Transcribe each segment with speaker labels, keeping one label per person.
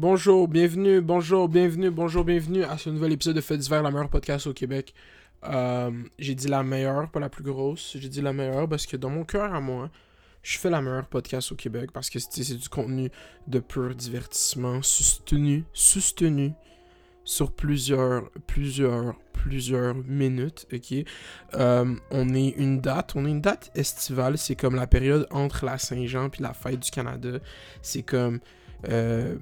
Speaker 1: Bonjour, bienvenue, bonjour, bienvenue, bonjour, bienvenue à ce nouvel épisode de Fait divers, la meilleure podcast au Québec. Euh, j'ai dit la meilleure, pas la plus grosse. J'ai dit la meilleure parce que dans mon cœur à moi, je fais la meilleure podcast au Québec parce que c'est du contenu de pur divertissement, soutenu, soutenu sur plusieurs, plusieurs, plusieurs minutes? Euh, on est une date, on est une date estivale, c'est comme la période entre la Saint-Jean puis la fête du Canada. C'est comme... Euh,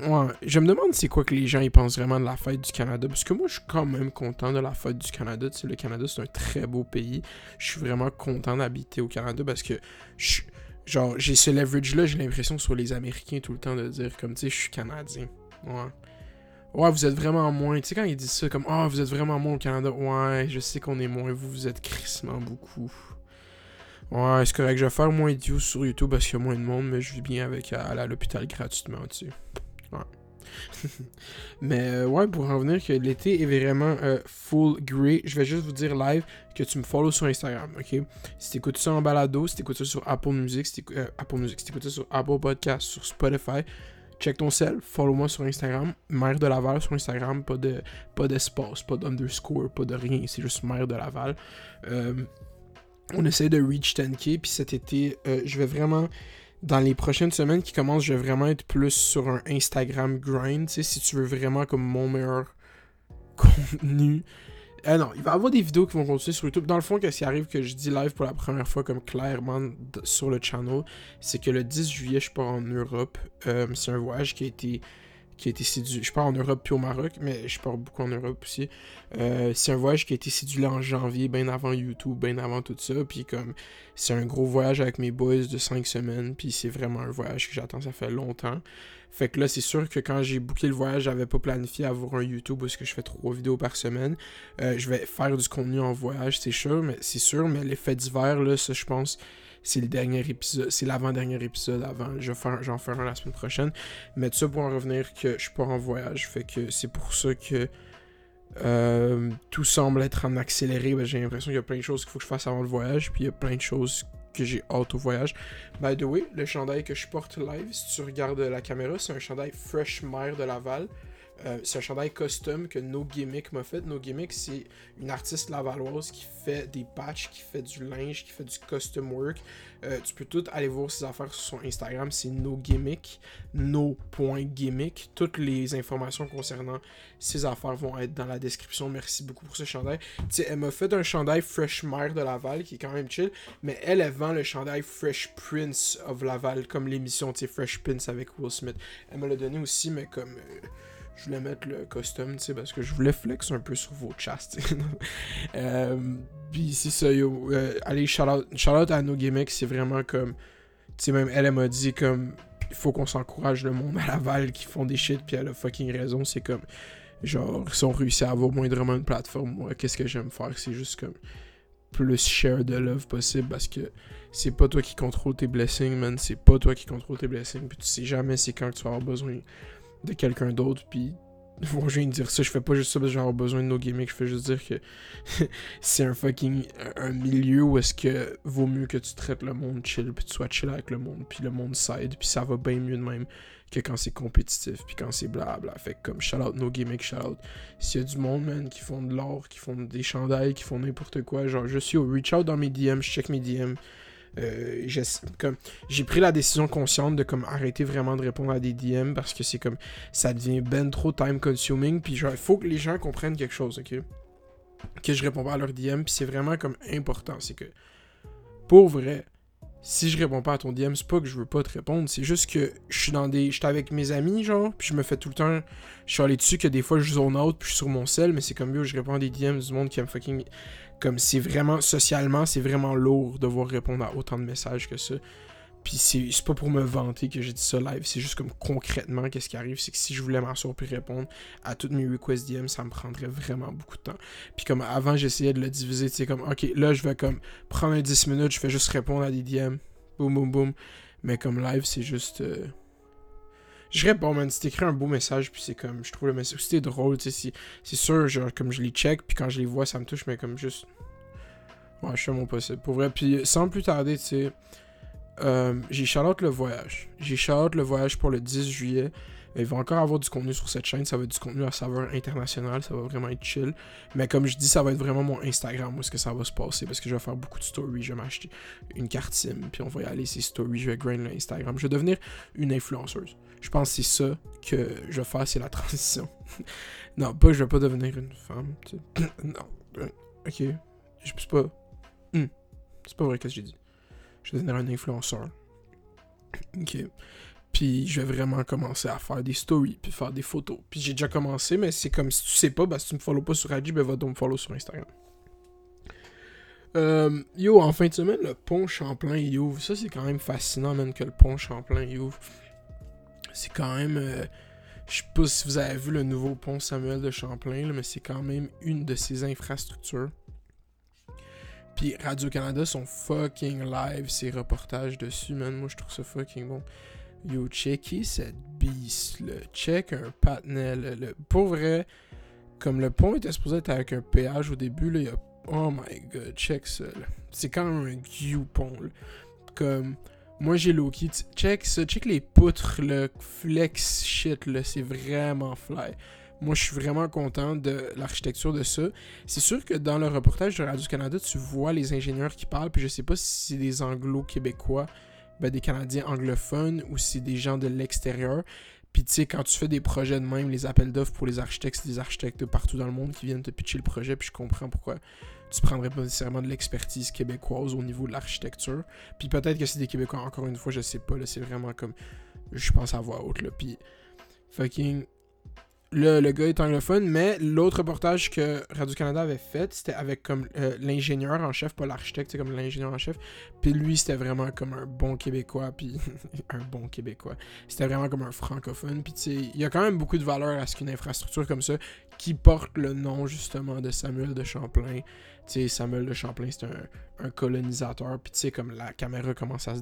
Speaker 1: ouais, je me demande c'est quoi que les gens ils pensent vraiment de la fête du Canada, parce que moi je suis quand même content de la fête du Canada, tu sais, le Canada c'est un très beau pays, je suis vraiment content d'habiter au Canada parce que genre j'ai ce leverage là, j'ai l'impression sur les Américains tout le temps de dire comme tu sais je suis Canadien, ouais. Ouais, vous êtes vraiment moins. Tu sais, quand ils disent ça, comme Ah, oh, vous êtes vraiment moins au Canada. Ouais, je sais qu'on est moins. Vous, vous êtes crissement beaucoup. Ouais, c'est correct. Je vais faire moins de views sur YouTube parce qu'il y a moins de monde, mais je vis bien avec aller à l'hôpital gratuitement, tu sais. Ouais. mais euh, ouais, pour en revenir que l'été est vraiment euh, full grey, je vais juste vous dire live que tu me follow sur Instagram, ok? Si t'écoutes ça en balado, si t'écoutes ça sur Apple Music, si euh, Apple Music, si ça sur Apple Podcast, sur Spotify, check ton sel, follow-moi sur Instagram, Mère de Laval sur Instagram, pas de pas d'espace, pas d'underscore, pas de rien, c'est juste Mère de Laval. Euh, on essaie de reach 10k, puis cet été, je vais vraiment, dans les prochaines semaines qui commencent, je vais vraiment être plus sur un Instagram grind, si tu veux vraiment comme mon meilleur contenu, ah non, il va y avoir des vidéos qui vont continuer sur YouTube. Dans le fond, qu'est-ce qui arrive que je dis live pour la première fois, comme clairement sur le channel, c'est que le 10 juillet, je pars en Europe. Euh, c'est un voyage qui a été qui a été séduit. Je pars en Europe puis au Maroc, mais je pars beaucoup en Europe aussi. Euh, c'est un voyage qui a été séduit en janvier, bien avant YouTube, bien avant tout ça. Puis comme c'est un gros voyage avec mes boys de 5 semaines, puis c'est vraiment un voyage que j'attends, ça fait longtemps. Fait que là, c'est sûr que quand j'ai booké le voyage, j'avais pas planifié avoir un YouTube parce que je fais trois vidéos par semaine. Euh, je vais faire du contenu en voyage, c'est sûr, mais c'est sûr, mais l'effet d'hiver, là, ça, je pense, c'est le dernier épisode, c'est l'avant-dernier épisode avant. Je j'en ferai un la semaine prochaine. Mais tout ça pour en revenir que je pars en voyage. Fait que c'est pour ça que euh, tout semble être en accéléré. Ben, j'ai l'impression qu'il y a plein de choses qu'il faut que je fasse avant le voyage. Puis il y a plein de choses que j'ai hâte au voyage. By the way, le chandail que je porte live, si tu regardes la caméra, c'est un chandail Fresh Mare de Laval. Euh, c'est un chandail custom que No Gimmick m'a fait. No Gimmick, c'est une artiste lavalloise qui fait des patchs, qui fait du linge, qui fait du custom work. Euh, tu peux tout aller voir ses affaires sur son Instagram, c'est No Gimmick, no.gimmick. Toutes les informations concernant ses affaires vont être dans la description. Merci beaucoup pour ce chandail. sais, elle m'a fait un chandail Fresh Mare de Laval qui est quand même chill, mais elle, elle vend le chandail Fresh Prince of Laval comme l'émission Fresh Prince avec Will Smith. Elle me l'a donné aussi, mais comme. Euh, je voulais mettre le costume, tu sais, parce que je voulais flex un peu sur vos chats, euh, Puis c'est ça, yo. Euh, allez, shout out, à No gimmicks, c'est vraiment comme. Tu sais, même elle, elle m'a dit comme. Il faut qu'on s'encourage le monde à Laval qui font des shit, puis elle a fucking raison. C'est comme. Genre, si on réussit à avoir moindrement une plateforme, moi, qu'est-ce que j'aime faire C'est juste comme. Plus share de love possible parce que c'est pas toi qui contrôle tes blessings, man. C'est pas toi qui contrôle tes blessings. Puis tu sais jamais c'est quand tu vas avoir besoin de quelqu'un d'autre, puis bon, je viens de dire ça, je fais pas juste ça parce que j'ai besoin de nos gimmicks, je fais juste dire que c'est un fucking un milieu où est-ce que vaut mieux que tu traites le monde chill, puis tu sois chill avec le monde, puis le monde s'aide, puis ça va bien mieux de même que quand c'est compétitif, puis quand c'est blabla. Fait comme shout out no gimmicks, shout out. S'il y a du monde, man, qui font de l'or, qui font des chandails, qui font n'importe quoi, genre je suis au reach out dans mes DM, je check mes DM. Euh, j'ai pris la décision consciente de comme arrêter vraiment de répondre à des DM parce que c'est comme ça devient ben trop time consuming puis il faut que les gens comprennent quelque chose ok? Que je réponds pas à leurs DM puis c'est vraiment comme important c'est que pour vrai si je réponds pas à ton DM c'est pas que je veux pas te répondre c'est juste que je suis dans des j'étais avec mes amis genre puis je me fais tout le temps je suis allé dessus que des fois je zone out puis je suis sur mon sel mais c'est comme mieux je réponds à des DM du monde qui aime fucking comme c'est vraiment, socialement, c'est vraiment lourd de devoir répondre à autant de messages que ça. Puis c'est pas pour me vanter que j'ai dit ça live, c'est juste comme concrètement, qu'est-ce qui arrive, c'est que si je voulais m'asseoir puis répondre à toutes mes requests DM, ça me prendrait vraiment beaucoup de temps. Puis comme avant, j'essayais de le diviser, tu sais, comme, ok, là, je vais comme prendre un 10 minutes, je fais juste répondre à des DM, boum, boum, boum. Mais comme live, c'est juste. Euh, je réponds, man. Si t'écris un beau message, puis c'est comme, je trouve le message, c'était drôle, tu sais, c'est sûr, genre, comme je les check, puis quand je les vois, ça me touche, mais comme juste. Ouais, je fais mon possible. Pour vrai, puis sans plus tarder, tu sais, euh, j'ai Charlotte le voyage. J'ai Charlotte le voyage pour le 10 juillet. Il va encore avoir du contenu sur cette chaîne. Ça va être du contenu à saveur internationale. Ça va vraiment être chill. Mais comme je dis, ça va être vraiment mon Instagram où est-ce que ça va se passer. Parce que je vais faire beaucoup de stories. Je vais m'acheter une carte SIM. Puis on va y aller, ces stories. Je vais grind l'Instagram. Je vais devenir une influenceuse. Je pense que c'est ça que je vais faire, c'est la transition. non, pas que je vais pas devenir une femme. non. Ok. Je sais pas. Hmm. C'est pas vrai ce que j'ai dit. Je vais devenir un influenceur. Ok. Puis je vais vraiment commencer à faire des stories, puis faire des photos. Puis j'ai déjà commencé, mais c'est comme si tu sais pas, bah, si tu me follow pas sur IG, ben va donc me follow sur Instagram. Euh, yo, en fin de semaine, le pont Champlain il ouvre. Ça, c'est quand même fascinant, même que le pont Champlain il ouvre. C'est quand même. Euh, je sais pas si vous avez vu le nouveau pont Samuel de Champlain, mais c'est quand même une de ses infrastructures. Puis Radio-Canada sont fucking live, ces reportages dessus, man. Moi, je trouve ça fucking bon. Yo, checky cette beast, là. Check un patinet, Le... Pour vrai, comme le pont était supposé être avec un péage au début, là, il y a... Oh my god, check ça, C'est quand même un view pont, là. Comme... Moi, j'ai Loki. Check ça. Check les poutres, le flex shit. C'est vraiment fly. Moi, je suis vraiment content de l'architecture de ça. C'est sûr que dans le reportage de Radio-Canada, tu vois les ingénieurs qui parlent, puis je sais pas si c'est des anglo-québécois, ben, des Canadiens anglophones, ou si c'est des gens de l'extérieur. Puis tu sais, quand tu fais des projets de même, les appels d'offres pour les architectes, c'est des architectes de partout dans le monde qui viennent te pitcher le projet, puis je comprends pourquoi tu prendrais pas nécessairement de l'expertise québécoise au niveau de l'architecture. Puis peut-être que c'est des Québécois, encore une fois, je sais pas, là, c'est vraiment comme, je pense à voix haute, là. Puis fucking le, gars est anglophone, mais l'autre reportage que Radio-Canada avait fait, c'était avec comme euh, l'ingénieur en chef, pas l'architecte, c'est comme l'ingénieur en chef. Puis lui, c'était vraiment comme un bon Québécois, puis un bon Québécois. C'était vraiment comme un francophone. Puis tu sais, il y a quand même beaucoup de valeur à ce qu'une infrastructure comme ça, qui porte le nom justement de Samuel de Champlain, sais, Samuel de Champlain, c'est un, colonisateur. Puis tu sais, comme la caméra commence à se,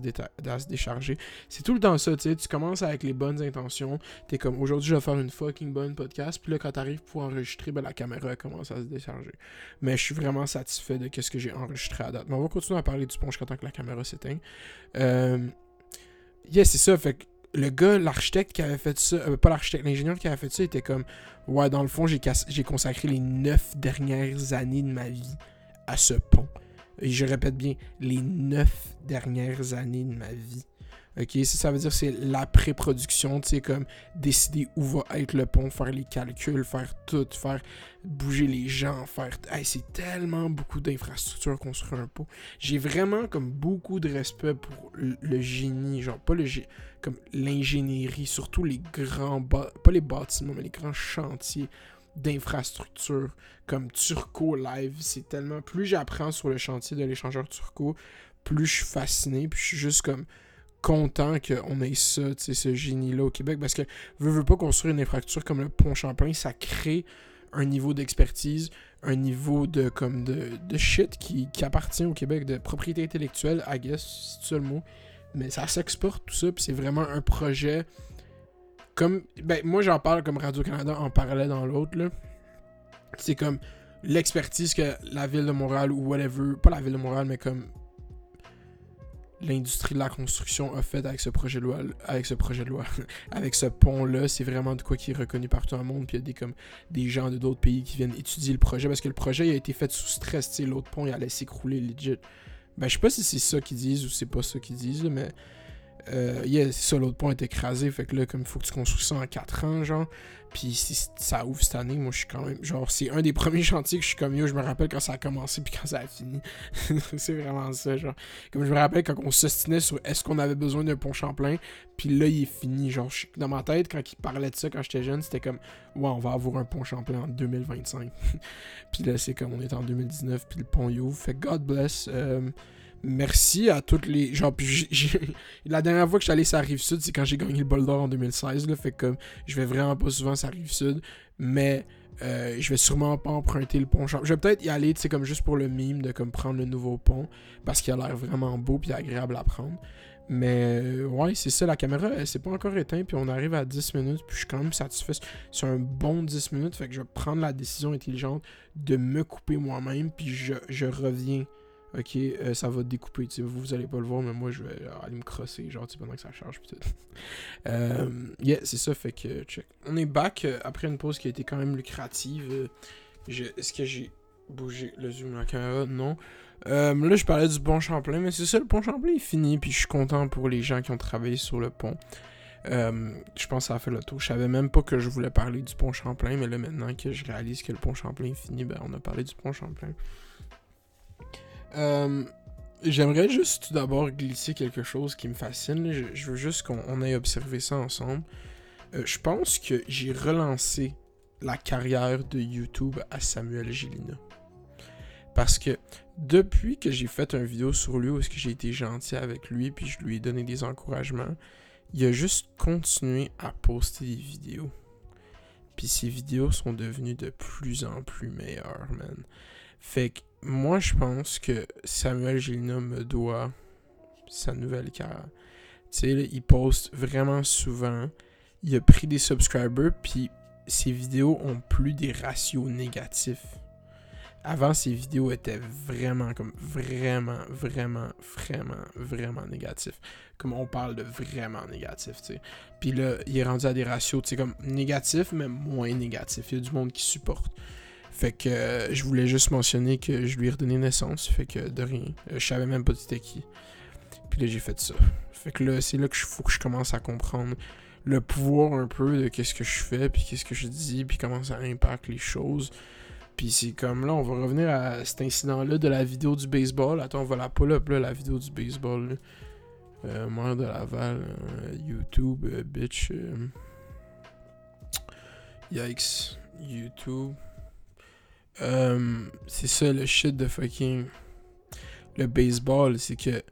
Speaker 1: décharger. C'est tout le temps ça, tu sais. Tu commences avec les bonnes intentions. T'es comme, aujourd'hui, je vais faire une fucking bonne podcast. Puis là, quand t'arrives pour enregistrer, ben, la caméra commence à se décharger. Mais je suis vraiment satisfait de ce que j'ai enregistré à date. Mais on va continuer à parler du ponche quand que la caméra s'éteint. Euh... Yeah, c'est ça. Fait que le gars, l'architecte qui avait fait ça, euh, pas l'architecte, l'ingénieur qui avait fait ça, était comme, ouais, dans le fond, j'ai, consacré les neuf dernières années de ma vie à ce pont. Je répète bien, les neuf dernières années de ma vie. Ok, ça, veut dire c'est la pré-production, tu sais, comme décider où va être le pont, faire les calculs, faire tout, faire bouger les gens, faire. c'est tellement beaucoup d'infrastructures construire un pont. J'ai vraiment comme beaucoup de respect pour le, génie, genre pas le comme l'ingénierie, surtout les grands, pas les bâtiments, mais les grands chantiers d'infrastructures comme Turco Live. C'est tellement. Plus j'apprends sur le chantier de l'échangeur Turco, plus je suis fasciné. Puis je suis juste comme content qu'on ait ça, ce génie-là au Québec. Parce que veux, veux pas construire une infrastructure comme le pont Champlain, ça crée un niveau d'expertise, un niveau de comme de, de shit qui, qui, appartient au Québec, de propriété intellectuelle, I guess, c'est le mot. Mais ça s'exporte tout ça, puis c'est vraiment un projet comme. Ben, moi, j'en parle comme Radio-Canada en parallèle dans l'autre, là. C'est comme l'expertise que la ville de Montréal ou whatever. Pas la ville de Montréal, mais comme. L'industrie de la construction a fait avec ce projet de loi, avec ce projet de loi, avec ce pont-là, c'est vraiment de quoi qui est reconnu partout dans le monde. Puis il y a des, comme, des gens de d'autres pays qui viennent étudier le projet parce que le projet a été fait sous stress. L'autre pont, il allait s'écrouler legit. Ben, je sais pas si c'est ça qu'ils disent ou c'est pas ça qu'ils disent, mais euh, yeah, c'est ça, l'autre pont est écrasé. Fait que là, comme il faut que tu construis ça en 4 ans, genre. Puis si ça ouvre cette année, moi je suis quand même. Genre, c'est un des premiers chantiers que je suis comme yo. Je me rappelle quand ça a commencé puis quand ça a fini. c'est vraiment ça, genre. Comme je me rappelle quand on s'ostinait sur est-ce qu'on avait besoin d'un pont Champlain. Puis là, il est fini. Genre, dans ma tête, quand il parlait de ça quand j'étais jeune, c'était comme ouais, on va avoir un pont Champlain en 2025. puis là, c'est comme on est en 2019 puis le pont il ouvre. Fait God bless. Euh, merci à toutes les. Genre, la dernière fois que allé sur la rive sud, c'est quand j'ai gagné le bol d'or en 2016. Là, fait comme je vais vraiment pas souvent sur la rive sud. Mais euh, je vais sûrement pas emprunter le pont. Je vais peut-être y aller, c'est comme juste pour le mime de comme prendre le nouveau pont. Parce qu'il a l'air vraiment beau puis agréable à prendre. Mais euh, ouais, c'est ça, la caméra, elle s'est pas encore éteinte, puis on arrive à 10 minutes, puis je suis quand même satisfait. C'est un bon 10 minutes, fait que je vais prendre la décision intelligente de me couper moi-même, puis je, je reviens Ok, euh, ça va découper. Vous, vous allez pas le voir, mais moi, je vais aller me crosser, genre, pendant que ça charge. Pis tout. euh, yeah, c'est ça, fait que, check. On est back euh, après une pause qui a été quand même lucrative. Est-ce que j'ai bougé le zoom de la caméra? Non. Euh, là, je parlais du pont Champlain, mais c'est ça, le pont Champlain est fini, puis je suis content pour les gens qui ont travaillé sur le pont. Euh, je pense que ça a fait le tour. Je savais même pas que je voulais parler du pont Champlain, mais là, maintenant que je réalise que le pont Champlain est fini, ben, on a parlé du pont Champlain. Euh, j'aimerais juste tout d'abord glisser quelque chose qui me fascine. Je, veux juste qu'on ait observé ça ensemble. je pense que j'ai relancé la carrière de YouTube à Samuel Gélina. Parce que depuis que j'ai fait une vidéo sur lui où est-ce que j'ai été gentil avec lui puis je lui ai donné des encouragements, il a juste continué à poster des vidéos. Puis ses vidéos sont devenues de plus en plus meilleures, man. Fait que moi, je pense que Samuel Gélina me doit sa nouvelle carrière. Tu sais, il poste vraiment souvent. Il a pris des subscribers, puis ses vidéos ont plus des ratios négatifs. Avant, ses vidéos étaient vraiment, comme vraiment, vraiment, vraiment, vraiment négatifs. Comme on parle de vraiment négatif, tu sais. Puis là, il est rendu à des ratios, tu sais, comme négatifs, mais moins négatifs. Il y a du monde qui supporte. Fait que euh, je voulais juste mentionner que je lui ai redonné naissance. Fait que de rien. Euh, je savais même pas c'était qui. Puis là, j'ai fait ça. Fait que là, c'est là que faut que je commence à comprendre le pouvoir un peu de qu'est-ce que je fais, puis qu'est-ce que je dis, puis comment ça impacte les choses. Puis c'est comme là, on va revenir à cet incident-là de la vidéo du baseball. Attends, on va la pull-up là, la vidéo du baseball. Euh, Mère de Laval, euh, YouTube, euh, bitch. Euh, yikes, YouTube. C'est ça le shit de fucking. Le baseball, c'est que.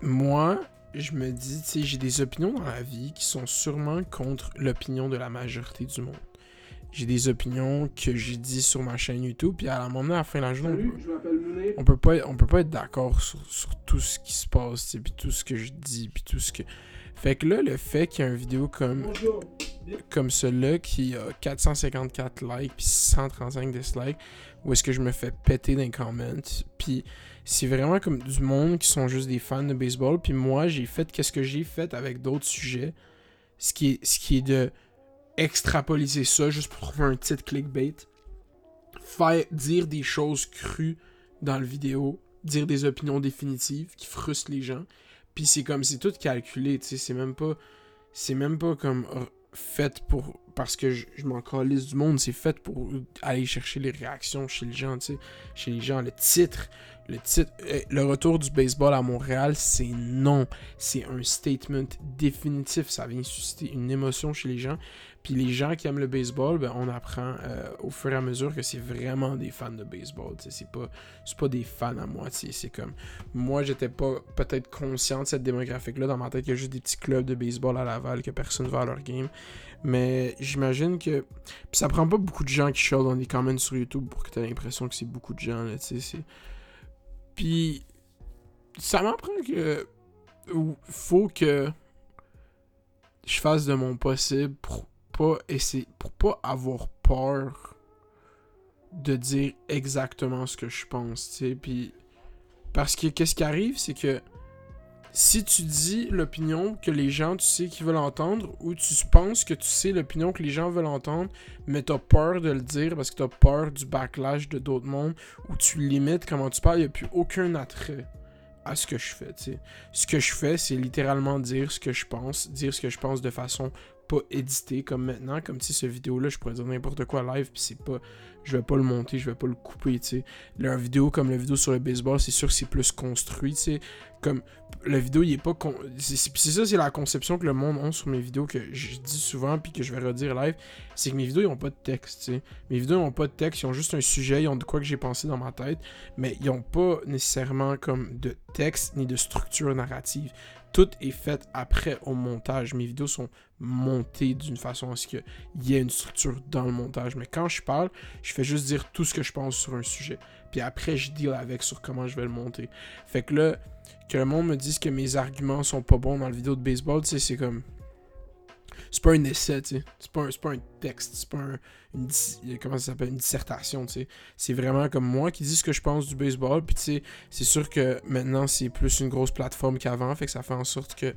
Speaker 1: Moi, je me dis, tu sais, j'ai des opinions dans la vie qui sont sûrement contre l'opinion de la majorité du monde j'ai des opinions que j'ai dit sur ma chaîne YouTube, puis à la moment, à la fin de la journée, on, peut, pas, on peut pas être d'accord sur, tout ce qui se passe, puis tout ce que je dis, puis tout ce que... Fait que là, le fait qu'il y a une vidéo comme, comme celle-là qui a 454 likes puis 135 dislikes, où est-ce que je me fais péter dans les comments, puis c'est vraiment comme du monde qui sont juste des fans de baseball, puis moi, j'ai fait qu'est-ce que j'ai fait avec d'autres sujets, ce qui est, ce qui est de extrapoliser ça juste pour trouver un titre clickbait. Faire dire des choses crues dans le vidéo, dire des opinions définitives qui frustrent les gens. Puis c'est comme c'est tout calculé, tu sais, c'est même pas c'est même pas comme fait pour parce que je, m'en calisse du monde, c'est fait pour aller chercher les réactions chez les gens, tu sais, chez les gens, le titre, le titre, euh, le retour du baseball à Montréal, c'est non, c'est un statement définitif, ça vient susciter une émotion chez les gens. Puis les gens qui aiment le baseball, ben, on apprend euh, au fur et à mesure que c'est vraiment des fans de baseball. C'est pas, pas des fans à moitié. C'est comme. Moi, j'étais pas peut-être conscient de cette démographique-là. Dans ma tête, il y a juste des petits clubs de baseball à Laval que personne va à leur game. Mais j'imagine que. Puis ça prend pas beaucoup de gens qui chialent dans les comments sur YouTube pour que tu aies l'impression que c'est beaucoup de gens. Là, Puis. Ça m'apprend que. Faut que. Je fasse de mon possible pour pas essayer, pour pas avoir peur de dire exactement ce que je pense, tu sais. Puis, parce que qu'est-ce qui arrive, c'est que si tu dis l'opinion que les gens, tu sais, qu'ils veulent entendre, ou tu penses que tu sais l'opinion que les gens veulent entendre, mais t'as peur de le dire parce que t'as peur du backlash de d'autres mondes, ou tu limites comment tu parles, il n'y a plus aucun attrait à ce que je fais, tu sais. Ce que je fais, c'est littéralement dire ce que je pense, dire ce que je pense de façon pas édité comme maintenant. Comme si ce vidéo-là, je pourrais dire n'importe quoi live, puis c'est pas. Je vais pas le monter, je vais pas le couper, tu sais. La vidéo comme la vidéo sur le baseball, c'est sûr que c'est plus construit, tu sais. Comme la vidéo, il est pas. C'est ça, c'est la conception que le monde a sur mes vidéos que je dis souvent, puis que je vais redire live. C'est que mes vidéos, ils ont pas de texte, tu sais. Mes vidéos, ils ont pas de texte, ils ont juste un sujet, ils ont de quoi que j'ai pensé dans ma tête, mais ils ont pas nécessairement comme de texte ni de structure narrative tout est fait après au montage. Mes vidéos sont montées d'une façon à ce qu'il y ait une structure dans le montage. Mais quand je parle, je fais juste dire tout ce que je pense sur un sujet. Puis après, je deal avec sur comment je vais le monter. Fait que là, que le monde me dise que mes arguments sont pas bons dans la vidéo de baseball, tu sais, c'est comme. C'est pas un essai, tu sais. C'est pas, un, pas un texte, c'est pas un, une, comment ça s'appelle, une dissertation, tu sais. C'est vraiment comme moi qui dis ce que je pense du baseball, puis tu sais, c'est sûr que maintenant c'est plus une grosse plateforme qu'avant, fait que ça fait en sorte que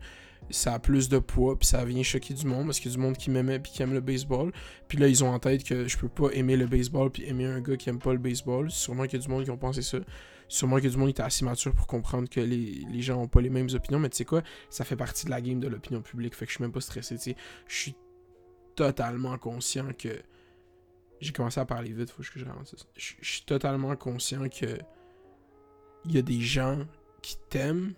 Speaker 1: ça a plus de poids, puis ça vient choquer du monde, parce qu'il y a du monde qui m'aimait puis qui aime le baseball. Puis là, ils ont en tête que je peux pas aimer le baseball puis aimer un gars qui aime pas le baseball. Sûrement qu'il y a du monde qui ont pensé ça. Sûrement a du monde était assez mature pour comprendre que les, gens ont pas les mêmes opinions, mais tu sais quoi, ça fait partie de la game de l'opinion publique, fait que je suis même pas stressé, tu sais. Je suis totalement conscient que. J'ai commencé à parler vite, faut que je ralentisse. Je suis totalement conscient que. Il y a des gens qui t'aiment,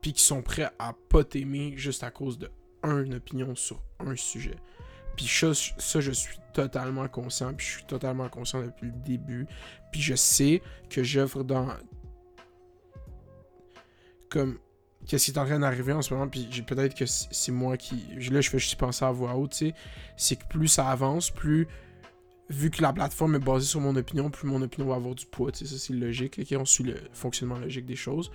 Speaker 1: puis qui sont prêts à pas t'aimer juste à cause de une opinion sur un sujet. Puis ça, ça, je suis totalement conscient, puis je suis totalement conscient depuis le début. Puis je sais que j'œuvre dans... Comme... Qu'est-ce qui est en train d'arriver en ce moment, puis peut-être que c'est moi qui... Là, je fais juste penser à voix haute, tu sais. C'est que plus ça avance, plus... Vu que la plateforme est basée sur mon opinion, plus mon opinion va avoir du poids, tu sais. Ça, c'est logique, ok? On suit le fonctionnement logique des choses.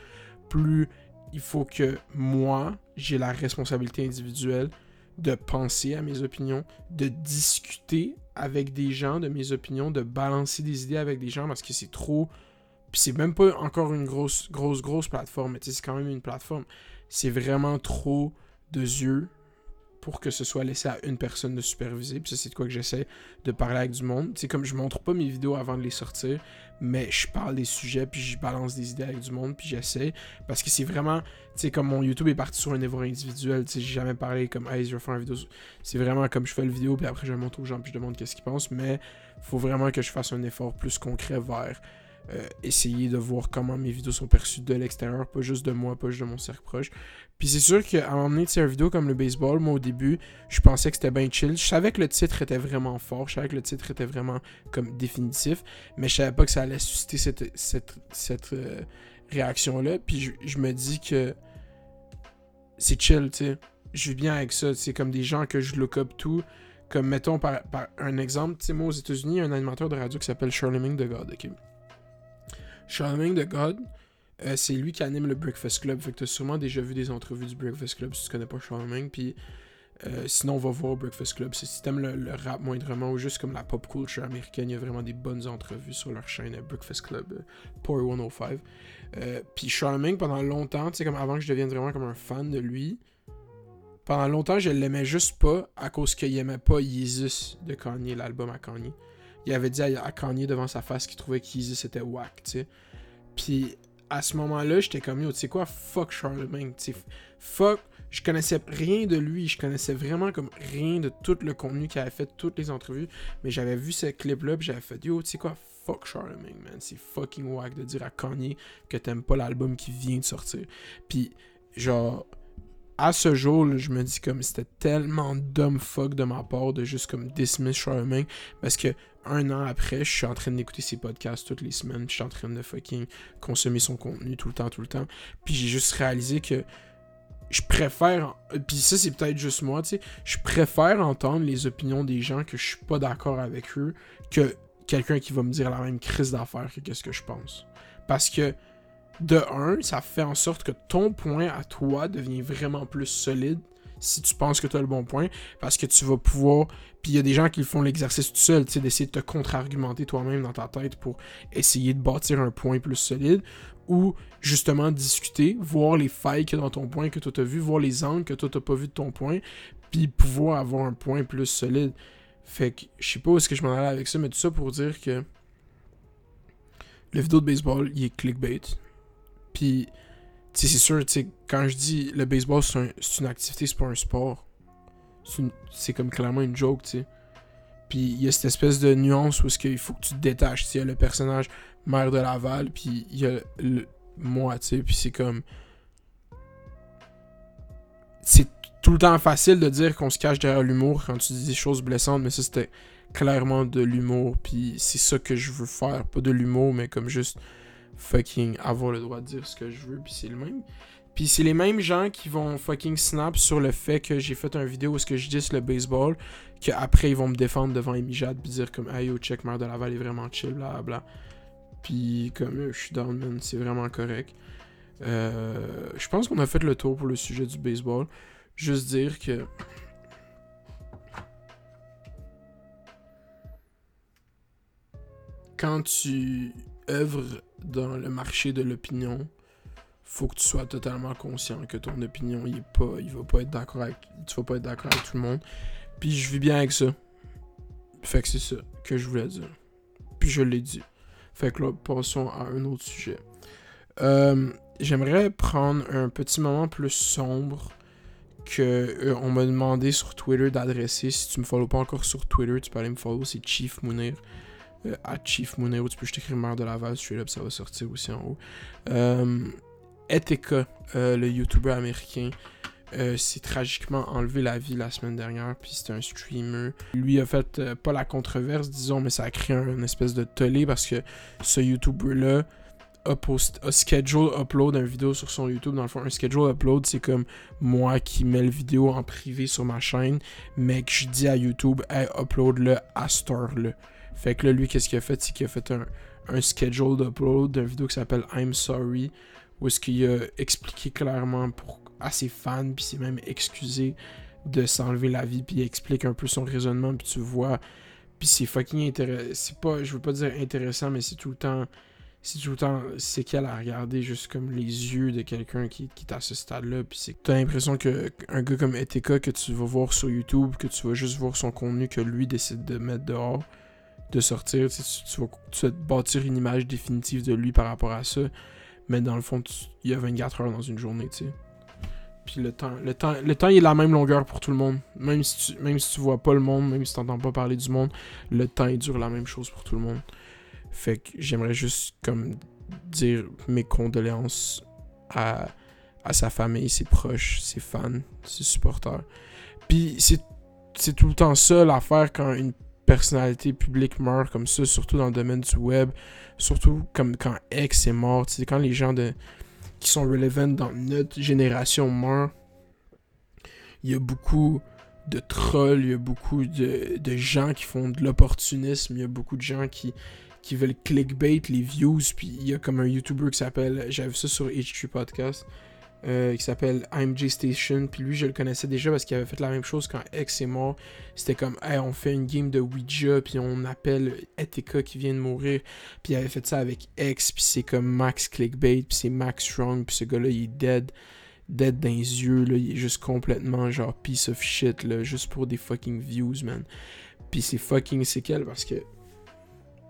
Speaker 1: Plus il faut que moi, j'ai la responsabilité individuelle de penser à mes opinions, de discuter avec des gens de mes opinions, de balancer des idées avec des gens parce que c'est trop. C'est même pas encore une grosse, grosse, grosse plateforme, mais c'est quand même une plateforme. C'est vraiment trop de yeux pour que ce soit laissé à une personne de superviser. Puis ça, c'est de quoi que j'essaie de parler avec du monde. C'est comme je montre pas mes vidéos avant de les sortir, mais je parle des sujets, puis je balance des idées avec du monde, puis j'essaie. Parce que c'est vraiment, tu sais, comme mon YouTube est parti sur un niveau individuel, tu sais, j'ai jamais parlé comme, hey, je vais faire une vidéo. C'est vraiment comme je fais le vidéo, puis après je montre aux gens, puis je demande qu'est-ce qu'ils pensent, mais faut vraiment que je fasse un effort plus concret vers euh, essayer de voir comment mes vidéos sont perçues de l'extérieur, pas juste de moi, pas juste de mon cercle proche. Puis c'est sûr qu'à donné, une vidéo comme le baseball, moi au début, je pensais que c'était bien chill. Je savais que le titre était vraiment fort, je savais que le titre était vraiment comme définitif, mais je savais pas que ça allait susciter cette, cette, euh, réaction-là. Puis je, me dis que c'est chill, tu sais. Je vis bien avec ça, c'est comme des gens que je look up tout. Comme mettons par, un exemple, tu sais, moi aux États-Unis, il y a un animateur de radio qui s'appelle Charlemagne de God, ok? Charlemagne de God, euh, c'est lui qui anime le Breakfast Club. Fait que t'as sûrement déjà vu des entrevues du Breakfast Club si tu connais pas Charlemagne. Puis euh, sinon, on va voir Breakfast Club. Si t'aimes le, le, rap moindrement ou juste comme la pop culture américaine, il y a vraiment des bonnes entrevues sur leur chaîne euh, Breakfast Club, Power 105. puis Charlemagne, pendant longtemps, tu sais, comme avant que je devienne vraiment comme un fan de lui, pendant longtemps, je l'aimais juste pas à cause qu'il aimait pas Jesus de Kanye, l'album à Kanye. Il avait dit à, Kanye devant sa face qu'il trouvait qu'Yeezus c'était whack, tu sais. Puis à ce moment-là, j'étais comme yo, tu sais quoi, fuck Charlemagne, tu sais, fuck, je connaissais rien de lui, je connaissais vraiment comme rien de tout le contenu qu'il avait fait, toutes les entrevues, mais j'avais vu ce clip-là, puis j'avais fait yo, tu sais quoi, fuck Charlemagne, man, c'est fucking wack de dire à Kanye que t'aimes pas l'album qui vient de sortir. Puis, genre, à ce jour, je me dis comme c'était tellement dumb fuck de ma part de juste comme dismiss Charlemagne parce que un an après, je suis en train d'écouter ses podcasts toutes les semaines, je suis en train de fucking consommer son contenu tout le temps, tout le temps. Puis j'ai juste réalisé que je préfère, puis ça c'est peut-être juste moi, tu sais, je préfère entendre les opinions des gens que je suis pas d'accord avec eux que quelqu'un qui va me dire la même crise d'affaires que qu'est-ce que je pense. Parce que de un, ça fait en sorte que ton point à toi devient vraiment plus solide si tu penses que tu as le bon point, parce que tu vas pouvoir. Puis il y a des gens qui font l'exercice tout seul, tu sais, d'essayer de te contre-argumenter toi-même dans ta tête pour essayer de bâtir un point plus solide, ou justement discuter, voir les failles qu'il y a dans ton point que toi as vu, voir les angles que toi t'as pas vu de ton point, puis pouvoir avoir un point plus solide. Fait que je sais pas où est-ce que je m'en allais avec ça, mais tout ça pour dire que le vidéo de baseball, il est clickbait. Puis, c'est sûr, quand je dis le baseball, c'est une activité, c'est pas un sport. C'est comme clairement une joke, tu sais. Puis, il y a cette espèce de nuance où il faut que tu te détaches. Il y a le personnage maire de Laval, puis il y a le, moi, tu sais. Puis, c'est comme. C'est tout le temps facile de dire qu'on se cache derrière l'humour quand tu dis des choses blessantes, mais ça, c'était clairement de l'humour. Puis, c'est ça que je veux faire. Pas de l'humour, mais comme juste fucking avoir le droit de dire ce que je veux, puis c'est le même. Puis c'est les mêmes gens qui vont fucking snap sur le fait que j'ai fait un vidéo où ce que je dis le baseball, qu'après ils vont me défendre devant Amy Jade puis dire comme Hey yo check Mère de Laval est vraiment chill, bla bla. Puis comme je suis down man, c'est vraiment correct. Euh, je pense qu'on a fait le tour pour le sujet du baseball. Juste dire que. Quand tu œuvres dans le marché de l'opinion, faut que tu sois totalement conscient que ton opinion, il est pas, il va pas être d'accord avec, tu vas pas être d'accord avec tout le monde. Puis je vis bien avec ça. Fait que c'est ça que je voulais dire. Puis je l'ai dit. Fait que là, passons à un autre sujet. Euh, j'aimerais prendre un petit moment plus sombre que euh, on m'a demandé sur Twitter d'adresser. Si tu me follow pas encore sur Twitter, tu peux aller me follow, c'est Chief Mounir. Euh, à Chief Mounir, ou tu peux écrire Mère de Laval, straight up, ça va sortir aussi en haut. Euh, Eteka, le YouTuber américain, s'est tragiquement enlevé la vie la semaine dernière, puis c'était un streamer. Lui a fait, pas la controverse, disons, mais ça a créé un, espèce de tollé parce que ce YouTuber-là a, post, a schedule upload une vidéo sur son YouTube. Dans le fond, un schedule upload, c'est comme moi qui mets le vidéo en privé sur ma chaîne, mais que je dis à YouTube, hey, upload-le à cette heure-là. Fait que là, lui, qu'est-ce qu'il a fait? C'est qu'il a fait un, un schedule d'upload d'une vidéo qui s'appelle I'm Sorry, où est-ce qu'il a expliqué clairement pour, à ses fans, puis s'est même excusé de s'enlever la vie, puis il explique un peu son raisonnement, puis tu vois. Puis c'est fucking intéressant. C'est pas, je veux pas dire intéressant, mais c'est tout le temps c'est tout le temps c'est qu'elle a regardé juste comme les yeux de quelqu'un qui, qui est à ce stade-là. Puis c'est t'as l'impression que un gars comme Eteka que tu vas voir sur YouTube, que tu vas juste voir son contenu que lui décide de mettre dehors, de sortir, tu, tu, vas, te bâtir une image définitive de lui par rapport à ça. Mais dans le fond, il y a 24 heures dans une journée, tu sais. Puis le temps, le temps, le temps il est la même longueur pour tout le monde. Même si tu, même si tu vois pas le monde, même si tu n'entends pas parler du monde, le temps il dure la même chose pour tout le monde. Fait que j'aimerais juste comme dire mes condoléances à, à sa famille, ses proches, ses fans, ses supporters. Puis c'est tout le temps ça l'affaire quand une personnalité publique meurt comme ça, surtout dans le domaine du web, surtout comme quand X est mort, c'est quand les gens qui sont relevant dans notre génération meurent, il y a beaucoup de trolls, il y a beaucoup de, gens qui font de l'opportunisme, il y a beaucoup de gens qui, veulent clickbait les views. Puis il y a comme un YouTuber qui s'appelle, j'avais ça sur H3 Podcast, euh, qui s'appelle IMG Station. Puis lui, je le connaissais déjà parce qu'il avait fait la même chose quand X est mort. C'était comme, hey, on fait une game de Ouija, puis on appelle Etika qui vient de mourir. Puis il avait fait ça avec X, puis c'est comme Max Clickbait, puis c'est Max Strong, puis ce gars-là, il est dead. Dead dans les yeux, là, il est juste complètement genre piece of shit, là, juste pour des fucking views, man. Puis c'est fucking séquel parce que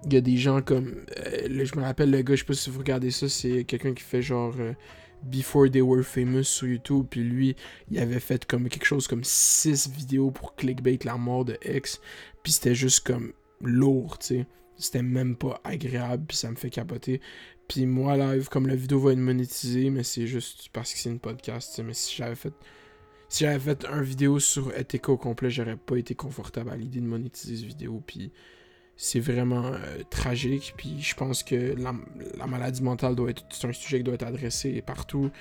Speaker 1: il y a des gens comme. Euh, je me rappelle le gars, je sais pas si vous regardez ça, c'est quelqu'un qui fait genre. Euh, Before They Were Famous sur YouTube. Puis lui, il avait fait comme quelque chose comme 6 vidéos pour clickbait la mort de X. Puis c'était juste comme lourd, tu sais. C'était même pas agréable, puis ça me fait capoter. Puis moi, live, comme la vidéo va être monétisée, mais c'est juste parce que c'est une podcast, tu sais. Mais si j'avais fait. Si j'avais fait un vidéo sur Ethica au complet, j'aurais pas été confortable à l'idée de monétiser cette vidéo. Puis c'est vraiment euh, tragique. Puis je pense que la, maladie mentale doit être un sujet qui doit être adressé partout.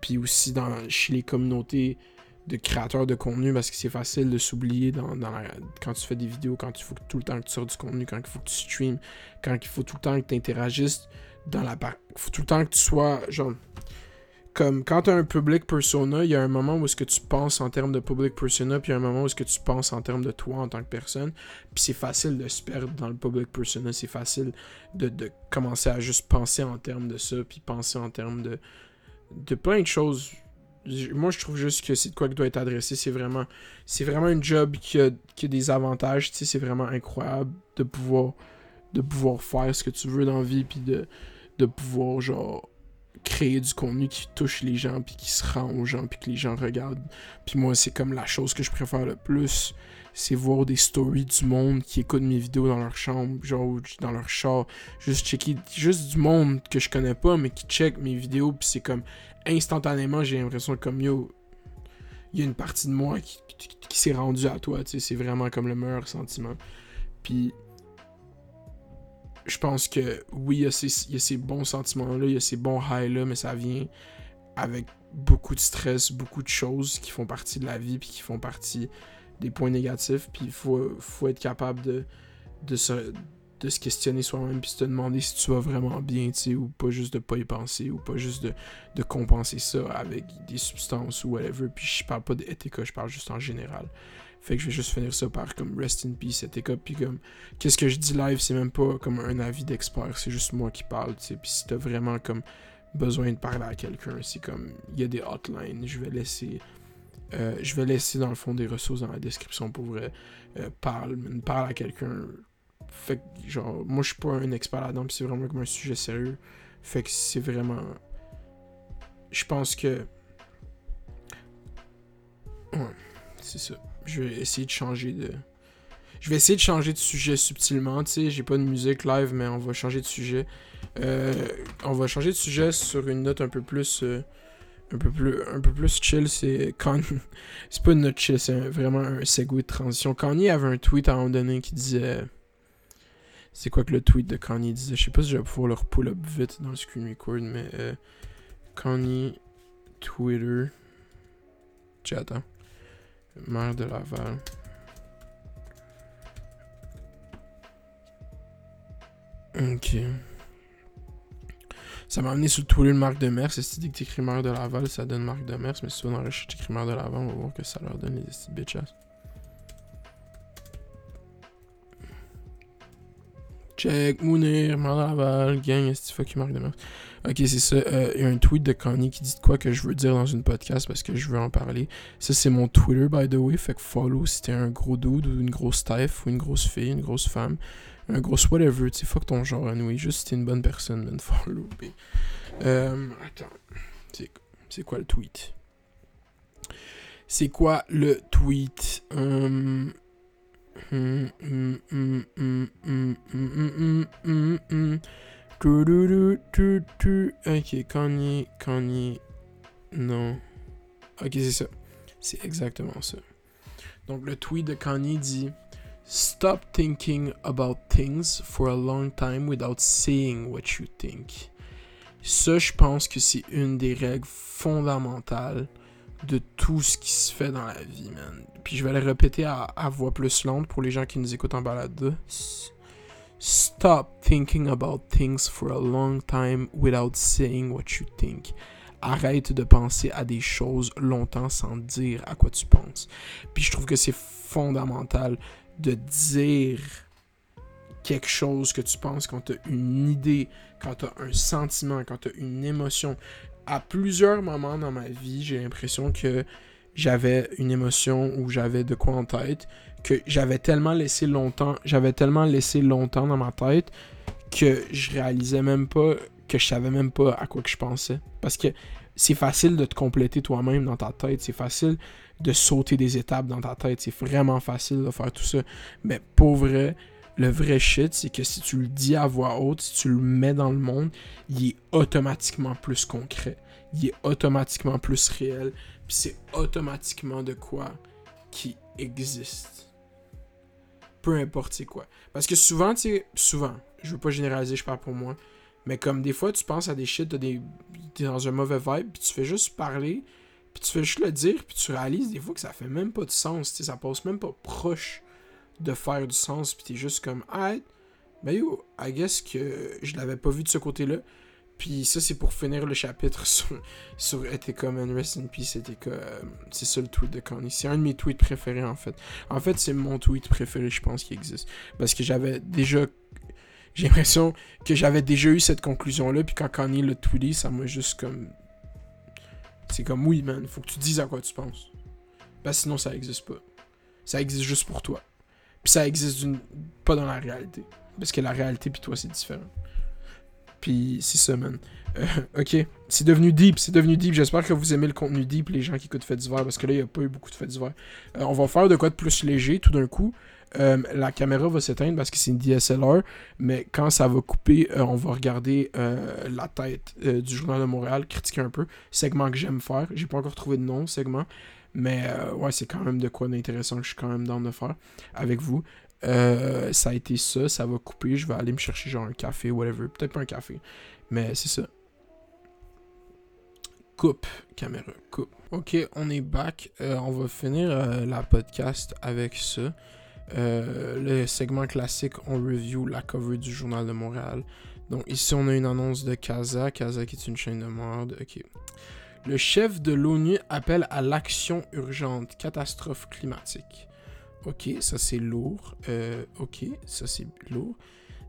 Speaker 1: Puis aussi dans, chez les communautés de créateurs de contenu parce que c'est facile de s'oublier dans, quand tu fais des vidéos, quand il faut tout le temps que tu sors du contenu, quand il faut que tu streames, quand il faut tout le temps que tu interagisses dans la faut tout le temps que tu sois genre comme quand tu as un public persona, il y a un moment où est-ce que tu penses en termes de public persona, puis il y a un moment où est-ce que tu penses en termes de toi en tant que personne. Puis c'est facile de se perdre dans le public persona, c'est facile de, commencer à juste penser en termes de ça, puis penser en termes de, de plein de choses. Moi, je trouve juste que c'est de quoi qui doit être adressé. C'est vraiment, c'est vraiment un job qui a, qui a des avantages. C'est vraiment incroyable de pouvoir, de pouvoir faire ce que tu veux dans la vie, puis de, de pouvoir, genre, créer du contenu qui touche les gens, puis qui se rend aux gens, puis que les gens regardent. Puis moi, c'est comme la chose que je préfère le plus, c'est voir des stories du monde qui écoutent mes vidéos dans leur chambre, genre dans leur char, juste checker, juste du monde que je connais pas, mais qui check mes vidéos, puis c'est comme instantanément, j'ai l'impression comme yo, il y a une partie de moi qui, s'est rendue à toi, tu sais, c'est vraiment comme le meilleur sentiment. Puis je pense que oui, il y, a ces, bons sentiments-là, il y a ces bons highs-là, mais ça vient avec beaucoup de stress, beaucoup de choses qui font partie de la vie, puis qui font partie des points négatifs, puis il faut, faut être capable de, de, se, de se questionner soi-même, puis se demander si tu vas vraiment bien, tu sais, ou pas juste de pas y penser, ou pas juste de, de compenser ça avec des substances ou whatever, puis je parle pas d'éthique, je parle juste en général. Fait que je vais juste finir ça par comme rest in peace, cette école. Puis comme, qu'est-ce que je dis live, c'est même pas comme un avis d'expert, c'est juste moi qui parle, tu sais. Puis si t'as vraiment comme besoin de parler à quelqu'un, c'est comme, il y a des hotlines, je vais laisser. Euh, je vais laisser dans le fond des ressources dans la description pour vrai. Euh, parle, parle à quelqu'un. Fait que, genre, moi je suis pas un expert là-dedans, c'est vraiment comme un sujet sérieux. Fait que c'est vraiment. Je pense que. Ouais, c'est ça. Je vais essayer de changer de. Je vais essayer de changer de sujet subtilement, tu sais. J'ai pas de musique live, mais on va changer de sujet. Euh, on va changer de sujet sur une note un peu plus. Euh, un peu plus, un peu plus chill. C'est Kanye. c'est pas une note chill, c'est vraiment un segue de transition. Kanye avait un tweet à un moment donné qui disait. C'est quoi que le tweet de Kanye disait? Je sais pas si je vais pouvoir le pull up vite dans le screen record, mais. Euh, Kanye Twitter. Tiens, attends. Maire de Laval. Ok. Ça m'a amené sur Twitter le Marc de Mers. Si tu dis que t'écris maire de Laval, ça donne Marc de Mers. Mais si tu dans le t'écris maire de Laval, on va voir que ça leur donne les petites bitches. Check, Mounir, maire de Laval, gang, est-ce que fuck Marc de Mers? Ok, c'est ça. Euh, il y a un tweet de Kanye qui dit quoi que je veux dire dans une podcast parce que je veux en parler. Ça, c'est mon Twitter, by the way. Fait que follow si t'es un gros dude ou une grosse type ou une grosse fille, une grosse femme. Un gros whatever, tu sais, fuck ton genre, anyway. Juste si t'es une bonne personne, man, follow. Euh, attends. C'est quoi le tweet? C'est quoi le tweet? Um... Ok, Kanye, Kanye. Non. Ok, c'est ça. C'est exactement ça. Donc, le tweet de Kanye dit Stop thinking about things for a long time without saying what you think. Ça, je pense que c'est une des règles fondamentales de tout ce qui se fait dans la vie, man. Puis je vais le répéter à, à voix plus lente pour les gens qui nous écoutent en balade. Stop thinking about things for a long time without saying what you think. Arrête de penser à des choses longtemps sans dire à quoi tu penses. Puis je trouve que c'est fondamental de dire quelque chose que tu penses quand tu as une idée, quand tu as un sentiment, quand tu as une émotion. À plusieurs moments dans ma vie, j'ai l'impression que j'avais une émotion ou j'avais de quoi en tête que j'avais tellement laissé longtemps, j'avais tellement laissé longtemps dans ma tête que je réalisais même pas que je savais même pas à quoi que je pensais. Parce que c'est facile de te compléter toi-même dans ta tête, c'est facile de sauter des étapes dans ta tête, c'est vraiment facile de faire tout ça. Mais pour vrai, le vrai shit, c'est que si tu le dis à voix haute, si tu le mets dans le monde, il est automatiquement plus concret. Il est automatiquement plus réel. C'est automatiquement de quoi qui existe peu importe c'est quoi. Parce que souvent, tu sais, souvent, je veux pas généraliser, je parle pour moi, mais comme des fois, tu penses à des shit, t'es dans un mauvais vibe, puis tu fais juste parler, puis tu fais juste le dire, puis tu réalises des fois que ça fait même pas de sens, tu ça passe même pas proche de faire du sens, puis t'es juste comme, ah, ben yo, I guess que je l'avais pas vu de ce côté-là, puis ça, c'est pour finir le chapitre sur, sur Ethica, man. Rest in Peace, Ethica. Euh, c'est ça le tweet de Kanye. C'est un de mes tweets préférés, en fait. En fait, c'est mon tweet préféré, je pense, qui existe. Parce que j'avais déjà... J'ai l'impression que j'avais déjà eu cette conclusion-là, puis quand Kanye l'a tweeté, ça m'a juste comme... C'est comme, oui, man, faut que tu dises à quoi tu penses. Parce que sinon, ça existe pas. Ça existe juste pour toi. Puis ça existe pas dans la réalité. Parce que la réalité, puis toi, c'est différent. Puis c'est ça, man. Euh, ok, c'est devenu deep, c'est devenu deep. J'espère que vous aimez le contenu deep, les gens qui écoutent Fête d'hiver, parce que là, il n'y a pas eu beaucoup de Fête d'hiver. Euh, on va faire de quoi de plus léger tout d'un coup. Euh, la caméra va s'éteindre parce que c'est une DSLR, mais quand ça va couper, on va regarder la tête du Journal de Montréal, critiquer un peu. Segment que j'aime faire. J'ai pas encore trouvé de nom, segment. Mais ouais, c'est quand même de quoi d'intéressant que je suis quand même dans de faire avec vous. Euh, ça a été ça, ça va couper. Je vais aller me chercher genre un café, whatever. Peut-être pas un café, mais c'est ça. Coupe, caméra, coupe. Ok, on est back. Euh, on va finir euh, la podcast avec ça. le segment classique, on review la cover du Journal de Montréal. Donc ici, on a une annonce de Casa. Casa qui est une chaîne de merde. Ok. Le chef de l'ONU appelle à l'action urgente, catastrophe climatique. Ok, ça c'est lourd. Euh, ok, ça c'est lourd.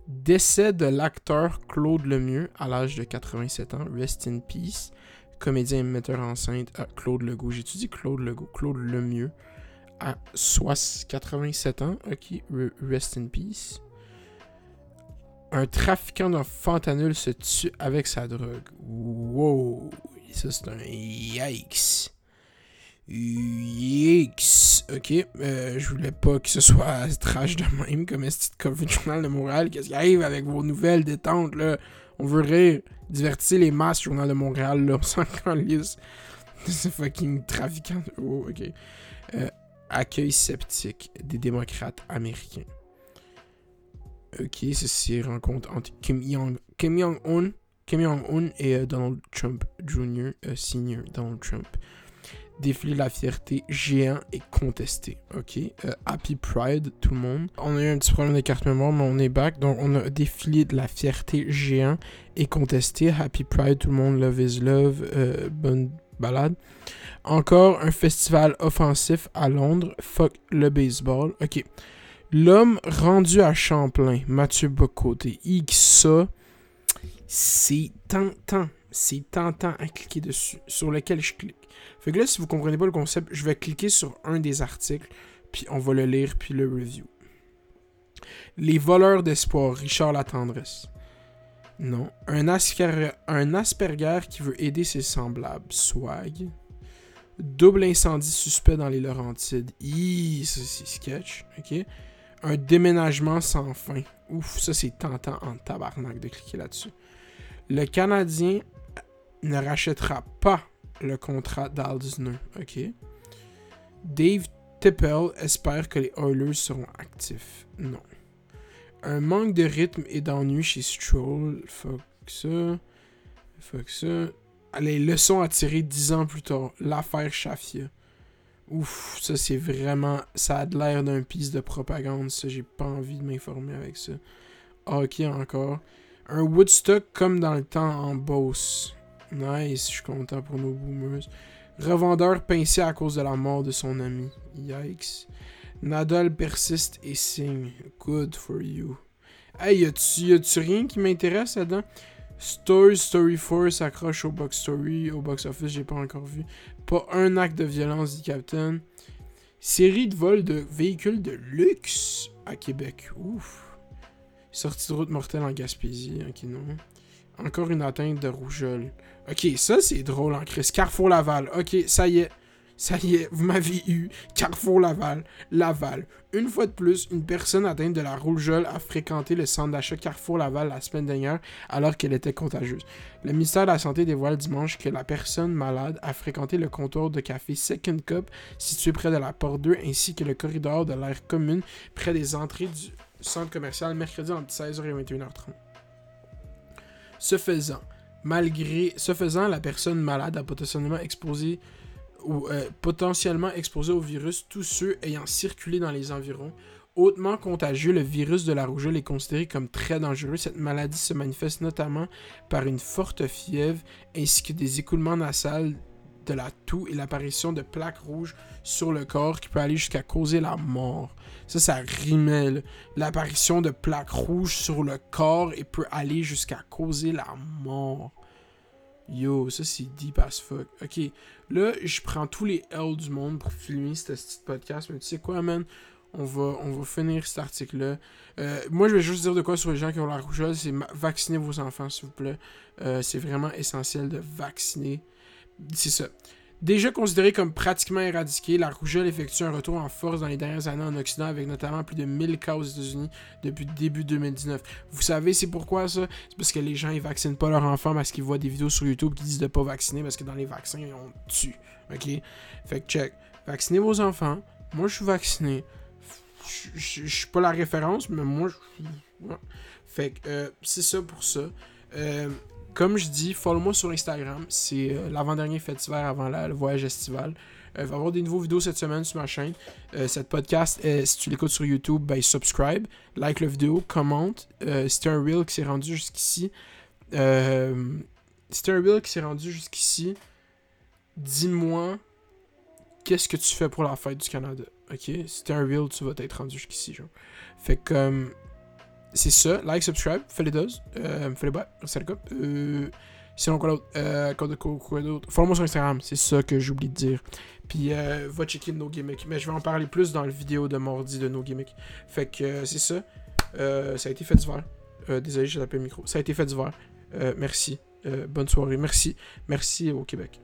Speaker 1: Décès de l'acteur Claude Lemieux à l'âge de 87 ans. Rest in peace. Comédien et metteur en scène à Claude Legault. J'ai étudié Claude Legault? Claude Lemieux à 87 ans. Ok, rest in peace. Un trafiquant de fentanyl se tue avec sa drogue. Wow, ça c'est un yikes. Yikes. Ok, euh, je voulais pas que ce soit trash de même comme un petit cover journal de Montréal. Qu'est-ce qui arrive avec vos nouvelles détentes là? On veut rire. Divertir les masses, Journal de Montréal, là. On s'en calisse. C'est fucking trafiquant. Oh, ok. Euh, accueil sceptique des démocrates américains. Ok, ceci rencontre entre Kim Jong-un Kim Jong Kim et euh, Donald Trump Jr., senior Donald Trump. Défilé de la fierté géant et contesté. Ok? Happy Pride, tout le monde. On a eu un petit problème de carte mémoire, mais on est back. Donc, on a défilé de la fierté géant et contesté. Happy Pride, tout le monde. Love is love. bonne balade. Encore un festival offensif à Londres. Fuck le baseball. Ok. L'homme rendu à Champlain, Mathieu Bocoté. X ça, c'est tentant. C'est tentant à cliquer dessus, sur lequel je clique. Fait que là, si vous comprenez pas le concept, je vais cliquer sur un des articles, puis on va le lire, puis le review. Les voleurs d'espoir, Richard Latendresse. Non. Un, un Asperger qui veut aider ses semblables, Swag. Double incendie suspect dans les Laurentides. Ih, ça c'est sketch. Ok? Un déménagement sans fin. Ouf, ça c'est tentant en tabarnak de cliquer là-dessus. Le Canadien ne rachètera pas le contrat d'Aldisner. Ok? Dave Tippel espère que les Oilers seront actifs. Non. Un manque de rythme et d'ennui chez Stroll. Fuck ça. Fuck ça. Allez, leçon à tirer dix ans plus tard. L'affaire Shafia. Ouf, ça c'est vraiment. Ça a l'air d'un piece de propagande, ça. J'ai pas envie de m'informer avec ça. Ok, encore. Un Woodstock comme dans le temps en Beauce. Nice, je suis content pour nos boomers. Revendeur pincé à cause de la mort de son ami. Yikes. Nadal persiste et signe. Good for you. Hey, y a-tu rien qui m'intéresse là-dedans? Story Story 4 s'accroche au box story, au box office, j'ai pas encore vu. Pas un acte de violence, dit Captain. Série de vols de véhicules de luxe à Québec. Ouf. Sortie de route mortelle en Gaspésie. Ok, non. Encore une atteinte de rougeole. Ok, ça c'est drôle en crise. Carrefour Laval. Ok, ça y est. Ça y est, vous m'avez eu. Carrefour Laval. Laval. Une fois de plus, une personne atteinte de la rougeole a fréquenté le centre d'achat Carrefour Laval la semaine dernière alors qu'elle était contagieuse. Le ministère de la Santé dévoile dimanche que la personne malade a fréquenté le comptoir de café Second Cup situé près de la porte 2 ainsi que le corridor de l'air commune près des entrées du centre commercial mercredi entre 16h et 21h30. Ce faisant, malgré ce faisant, la personne malade a potentiellement exposé euh, au virus tous ceux ayant circulé dans les environs. Hautement contagieux, le virus de la rougeole est considéré comme très dangereux. Cette maladie se manifeste notamment par une forte fièvre ainsi que des écoulements nasales, de la toux et l'apparition de plaques rouges sur le corps qui peut aller jusqu'à causer la mort. Ça, ça rimait. L'apparition de plaques rouges sur le corps et peut aller jusqu'à causer la mort. Yo, ça c'est deep as fuck. Ok, là, je prends tous les L du monde pour filmer ce petit podcast, mais tu sais quoi, man? On va, on va finir cet article-là. Euh, moi, je vais juste dire de quoi sur les gens qui ont la rougeole, c'est vacciner vos enfants, s'il vous plaît. Euh, c'est vraiment essentiel de vacciner. C'est ça. Déjà considérée comme pratiquement éradiquée, la rougeole effectue un retour en force dans les dernières années en Occident avec notamment plus de 1000 cas aux États-Unis depuis début 2019. Vous savez c'est pourquoi ça? C'est parce que les gens ils vaccinent pas leurs enfants parce qu'ils voient des vidéos sur YouTube qui disent de pas vacciner parce que dans les vaccins on tue. OK? Fait que check, vaccinez vos enfants. Moi je suis vacciné. Je suis pas la référence mais moi je Fait que euh, c'est ça pour ça. Euh, comme je dis, follow-moi sur Instagram. C'est euh, l'avant-dernier festival avant le voyage estival. Il va y avoir des nouveaux vidéos cette semaine sur ma chaîne. Euh, cette podcast, si tu l'écoutes sur YouTube, ben subscribe, like la vidéo, commente. Euh, c'est un reel qui s'est rendu jusqu'ici. c'est un reel qui s'est rendu jusqu'ici. Dis-moi qu'est-ce que tu fais pour la fête du Canada? Ok? Si t'es un real, tu vas être rendu jusqu'ici, genre. Fait que. C'est ça. Like, subscribe, fais les. Euh, fais les boîtes. C'est le cas. Euh, sinon, quoi d'autre? Euh, quoi? Quoi d'autre? Follow-moi sur Instagram. C'est ça que j'oublie de dire. Puis, euh, va checker No Gimmick. Mais je vais en parler plus dans la vidéo de mardi de No Gimmick. Fait que euh, c'est ça. Euh, ça a été fait d'hiver. Euh, désolé, j'ai tapé le micro. Ça a été fait d'hiver. Merci. Bonne soirée. Merci. Merci au Québec.